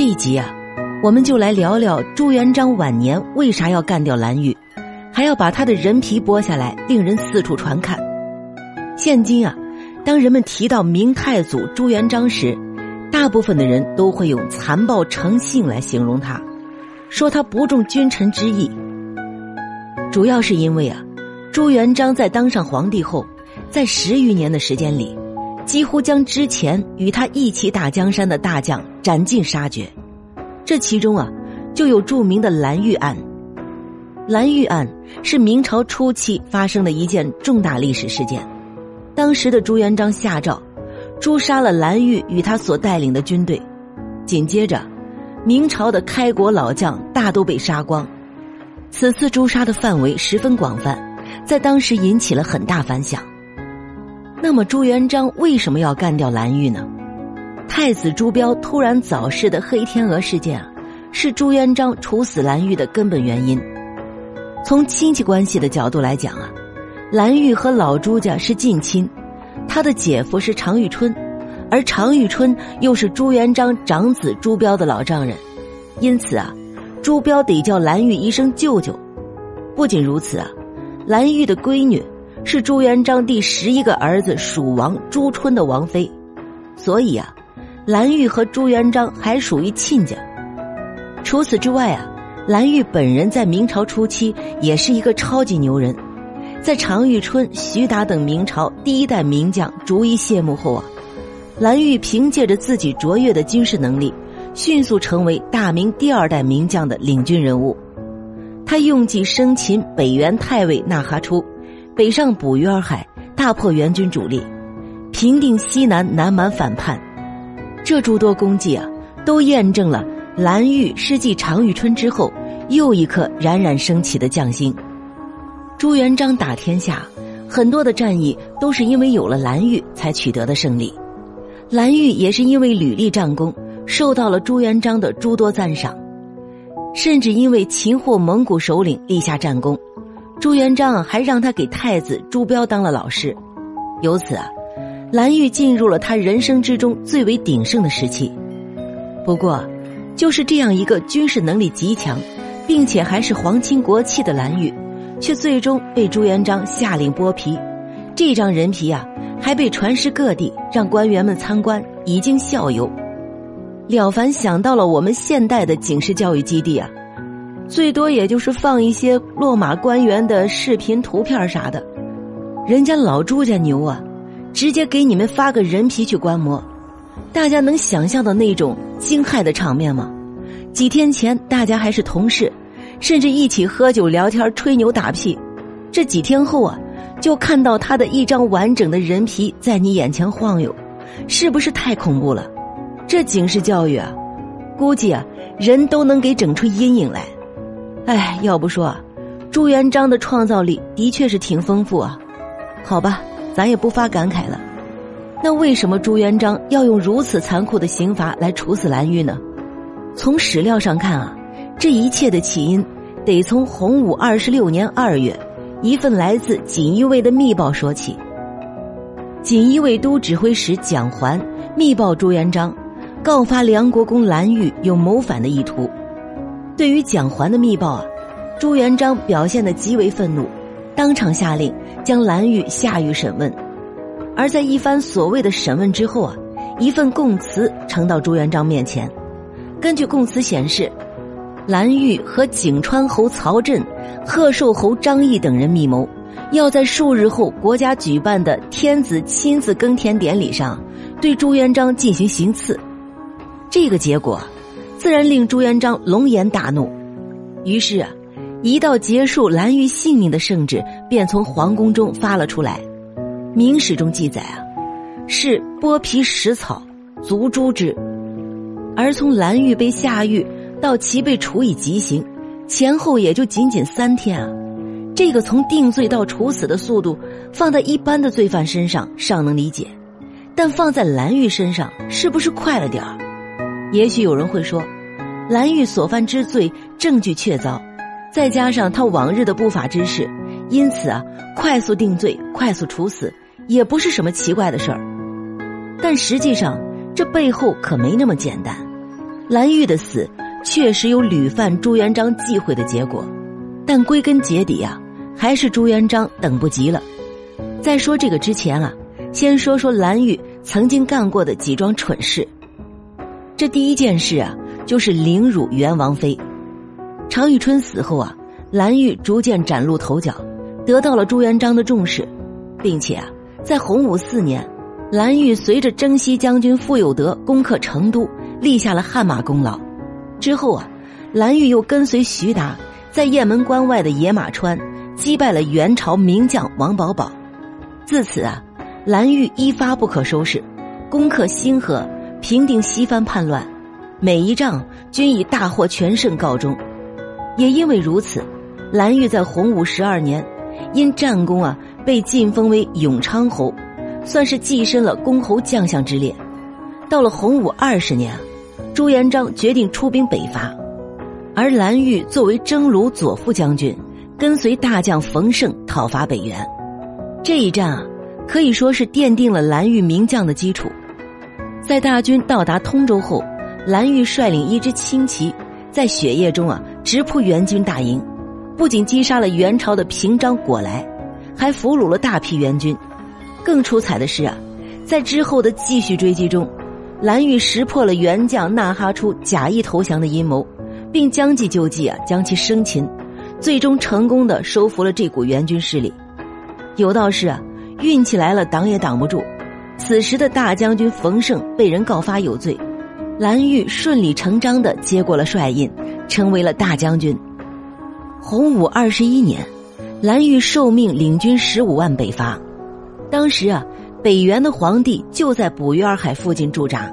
这一集啊，我们就来聊聊朱元璋晚年为啥要干掉蓝玉，还要把他的人皮剥下来，令人四处传看。现今啊，当人们提到明太祖朱元璋时，大部分的人都会用残暴成性来形容他，说他不重君臣之义。主要是因为啊，朱元璋在当上皇帝后，在十余年的时间里，几乎将之前与他一起打江山的大将斩尽杀绝。这其中啊，就有著名的蓝玉案。蓝玉案是明朝初期发生的一件重大历史事件。当时的朱元璋下诏，诛杀了蓝玉与他所带领的军队。紧接着，明朝的开国老将大都被杀光。此次诛杀的范围十分广泛，在当时引起了很大反响。那么朱元璋为什么要干掉蓝玉呢？太子朱标突然早逝的黑天鹅事件啊，是朱元璋处死蓝玉的根本原因。从亲戚关系的角度来讲啊，蓝玉和老朱家是近亲，他的姐夫是常遇春，而常遇春又是朱元璋长子朱标的老丈人，因此啊。朱标得叫蓝玉一声舅舅。不仅如此啊，蓝玉的闺女是朱元璋第十一个儿子蜀王朱春的王妃，所以啊，蓝玉和朱元璋还属于亲家。除此之外啊，蓝玉本人在明朝初期也是一个超级牛人，在常遇春、徐达等明朝第一代名将逐一谢幕后啊，蓝玉凭借着自己卓越的军事能力。迅速成为大明第二代名将的领军人物，他用计生擒北元太尉纳哈出，北上捕鱼洱海，大破元军主力，平定西南南蛮反叛。这诸多功绩啊，都验证了蓝玉是继常遇春之后又一颗冉冉升起的将星。朱元璋打天下，很多的战役都是因为有了蓝玉才取得的胜利，蓝玉也是因为屡立战功。受到了朱元璋的诸多赞赏，甚至因为擒获蒙古首领立下战功，朱元璋还让他给太子朱标当了老师。由此啊，蓝玉进入了他人生之中最为鼎盛的时期。不过，就是这样一个军事能力极强，并且还是皇亲国戚的蓝玉，却最终被朱元璋下令剥皮。这张人皮啊，还被传诗各地，让官员们参观，以儆效尤。了凡想到了我们现代的警示教育基地啊，最多也就是放一些落马官员的视频图片啥的，人家老朱家牛啊，直接给你们发个人皮去观摩，大家能想象到那种惊骇的场面吗？几天前大家还是同事，甚至一起喝酒聊天吹牛打屁，这几天后啊，就看到他的一张完整的人皮在你眼前晃悠，是不是太恐怖了？这警示教育啊，估计啊，人都能给整出阴影来。哎，要不说啊，朱元璋的创造力的确是挺丰富啊。好吧，咱也不发感慨了。那为什么朱元璋要用如此残酷的刑罚来处死蓝玉呢？从史料上看啊，这一切的起因得从洪武二十六年二月一份来自锦衣卫的密报说起。锦衣卫都指挥使蒋环密报朱元璋。告发梁国公蓝玉有谋反的意图，对于蒋环的密报啊，朱元璋表现的极为愤怒，当场下令将蓝玉下狱审问。而在一番所谓的审问之后啊，一份供词呈到朱元璋面前。根据供词显示，蓝玉和景川侯曹振、贺寿侯张毅等人密谋，要在数日后国家举办的天子亲自耕田典礼上，对朱元璋进行行刺。这个结果，自然令朱元璋龙颜大怒。于是啊，一道结束蓝玉性命的圣旨便从皇宫中发了出来。明史中记载啊，是剥皮食草，足诛之。而从蓝玉被下狱到其被处以极刑，前后也就仅仅三天啊。这个从定罪到处死的速度，放在一般的罪犯身上尚能理解，但放在蓝玉身上，是不是快了点儿？也许有人会说，蓝玉所犯之罪证据确凿，再加上他往日的不法之事，因此啊，快速定罪、快速处死也不是什么奇怪的事儿。但实际上，这背后可没那么简单。蓝玉的死确实有屡犯朱元璋忌讳的结果，但归根结底啊，还是朱元璋等不及了。在说这个之前啊，先说说蓝玉曾经干过的几桩蠢事。这第一件事啊，就是凌辱元王妃。常遇春死后啊，蓝玉逐渐崭露头角，得到了朱元璋的重视，并且啊，在洪武四年，蓝玉随着征西将军傅有德攻克成都。立下了汗马功劳，之后啊，蓝玉又跟随徐达，在雁门关外的野马川击败了元朝名将王保保。自此啊，蓝玉一发不可收拾，攻克兴河，平定西番叛乱，每一仗均以大获全胜告终。也因为如此，蓝玉在洪武十二年，因战功啊，被晋封为永昌侯，算是跻身了公侯将相之列。到了洪武二十年。朱元璋决定出兵北伐，而蓝玉作为征虏左副将军，跟随大将冯胜讨伐北元。这一战啊，可以说是奠定了蓝玉名将的基础。在大军到达通州后，蓝玉率领一支轻骑，在雪夜中啊直扑元军大营，不仅击杀了元朝的平章果来，还俘虏了大批元军。更出彩的是啊，在之后的继续追击中。蓝玉识破了元将纳哈出假意投降的阴谋，并将计就计啊，将其生擒，最终成功的收服了这股元军势力。有道是啊，运气来了挡也挡不住。此时的大将军冯胜被人告发有罪，蓝玉顺理成章的接过了帅印，成为了大将军。洪武二十一年，蓝玉受命领军十五万北伐，当时啊。北元的皇帝就在捕鱼洱海附近驻扎，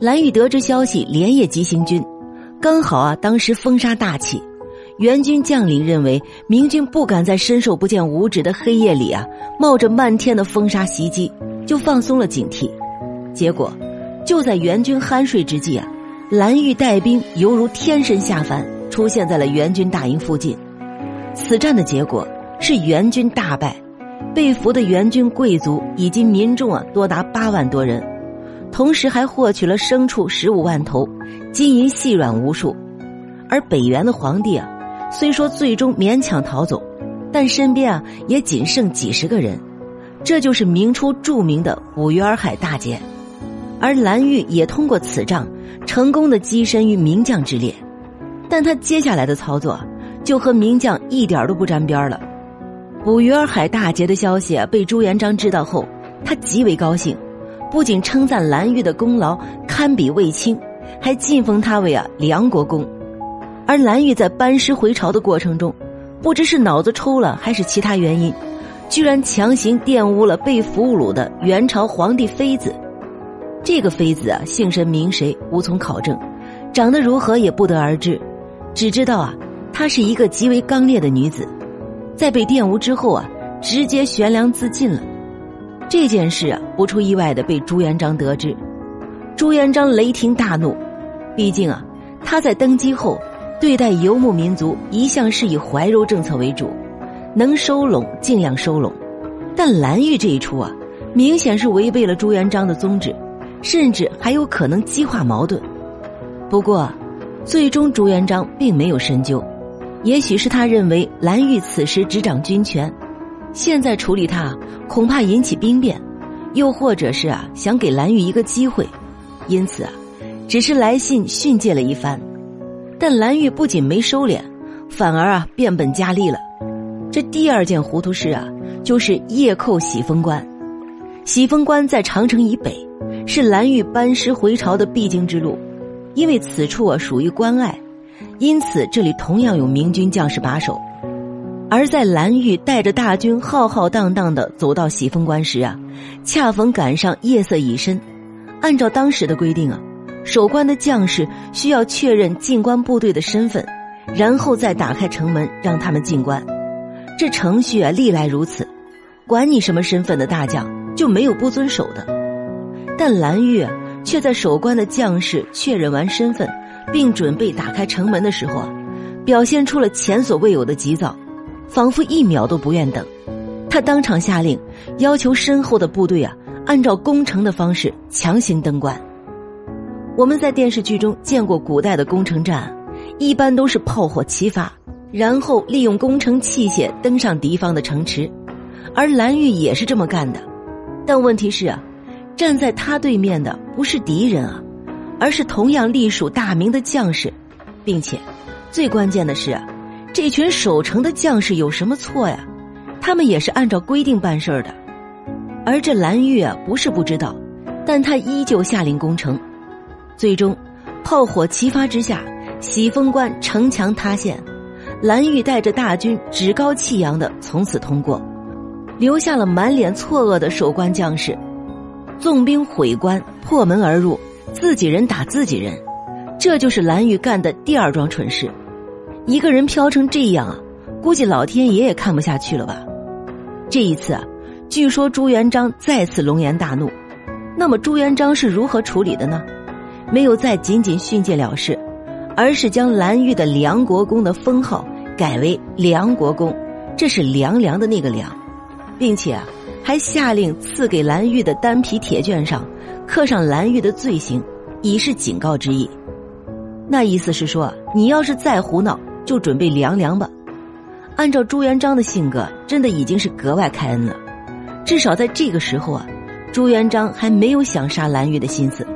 蓝玉得知消息，连夜急行军。刚好啊，当时风沙大起，元军将领认为明军不敢在伸手不见五指的黑夜里啊，冒着漫天的风沙袭击，就放松了警惕。结果，就在元军酣睡之际啊，蓝玉带兵犹如天神下凡，出现在了元军大营附近。此战的结果是元军大败。被俘的元军贵族以及民众啊，多达八万多人，同时还获取了牲畜十五万头，金银细软无数。而北元的皇帝啊，虽说最终勉强逃走，但身边啊也仅剩几十个人。这就是明初著名的捕鱼洱海大捷。而蓝玉也通过此仗，成功的跻身于名将之列。但他接下来的操作，就和名将一点都不沾边了。捕鱼儿海大捷的消息啊，被朱元璋知道后，他极为高兴，不仅称赞蓝玉的功劳堪比卫青，还晋封他为啊梁国公。而蓝玉在班师回朝的过程中，不知是脑子抽了还是其他原因，居然强行玷污了被俘虏的元朝皇帝妃子。这个妃子啊，姓甚名谁无从考证，长得如何也不得而知，只知道啊，她是一个极为刚烈的女子。在被玷污之后啊，直接悬梁自尽了。这件事啊，不出意外的被朱元璋得知。朱元璋雷霆大怒，毕竟啊，他在登基后对待游牧民族一向是以怀柔政策为主，能收拢尽量收拢。但蓝玉这一出啊，明显是违背了朱元璋的宗旨，甚至还有可能激化矛盾。不过，最终朱元璋并没有深究。也许是他认为蓝玉此时执掌军权，现在处理他恐怕引起兵变，又或者是啊想给蓝玉一个机会，因此啊，只是来信训诫了一番。但蓝玉不仅没收敛，反而啊变本加厉了。这第二件糊涂事啊，就是夜扣喜峰关。喜峰关在长城以北，是蓝玉班师回朝的必经之路，因为此处啊属于关隘。因此，这里同样有明军将士把守。而在蓝玉带着大军浩浩荡荡的走到喜峰关时啊，恰逢赶上夜色已深。按照当时的规定啊，守关的将士需要确认进关部队的身份，然后再打开城门让他们进关。这程序啊，历来如此。管你什么身份的大将，就没有不遵守的。但蓝玉却在守关的将士确认完身份。并准备打开城门的时候啊，表现出了前所未有的急躁，仿佛一秒都不愿等。他当场下令，要求身后的部队啊，按照攻城的方式强行登关。我们在电视剧中见过古代的攻城战，一般都是炮火齐发，然后利用攻城器械登上敌方的城池，而蓝玉也是这么干的。但问题是啊，站在他对面的不是敌人啊，而是同样隶属大明的将士，并且最关键的是啊，这群守城的将士有什么错呀？他们也是按照规定办事儿的。而这蓝玉啊，不是不知道，但他依旧下令攻城。最终，炮火齐发之下，喜峰关城墙塌陷，蓝玉带着大军趾高气扬的从此通过，留下了满脸错愕的守关将士。纵兵毁关，破门而入，自己人打自己人，这就是蓝玉干的第二桩蠢事。一个人飘成这样啊，估计老天爷也看不下去了吧？这一次啊，据说朱元璋再次龙颜大怒，那么朱元璋是如何处理的呢？没有再仅仅训诫了事，而是将蓝玉的梁国公的封号改为梁国公，这是凉凉的那个凉，并且啊，还下令赐给蓝玉的单皮铁卷上刻上蓝玉的罪行，以示警告之意。那意思是说，你要是再胡闹，就准备凉凉吧。按照朱元璋的性格，真的已经是格外开恩了。至少在这个时候啊，朱元璋还没有想杀蓝玉的心思。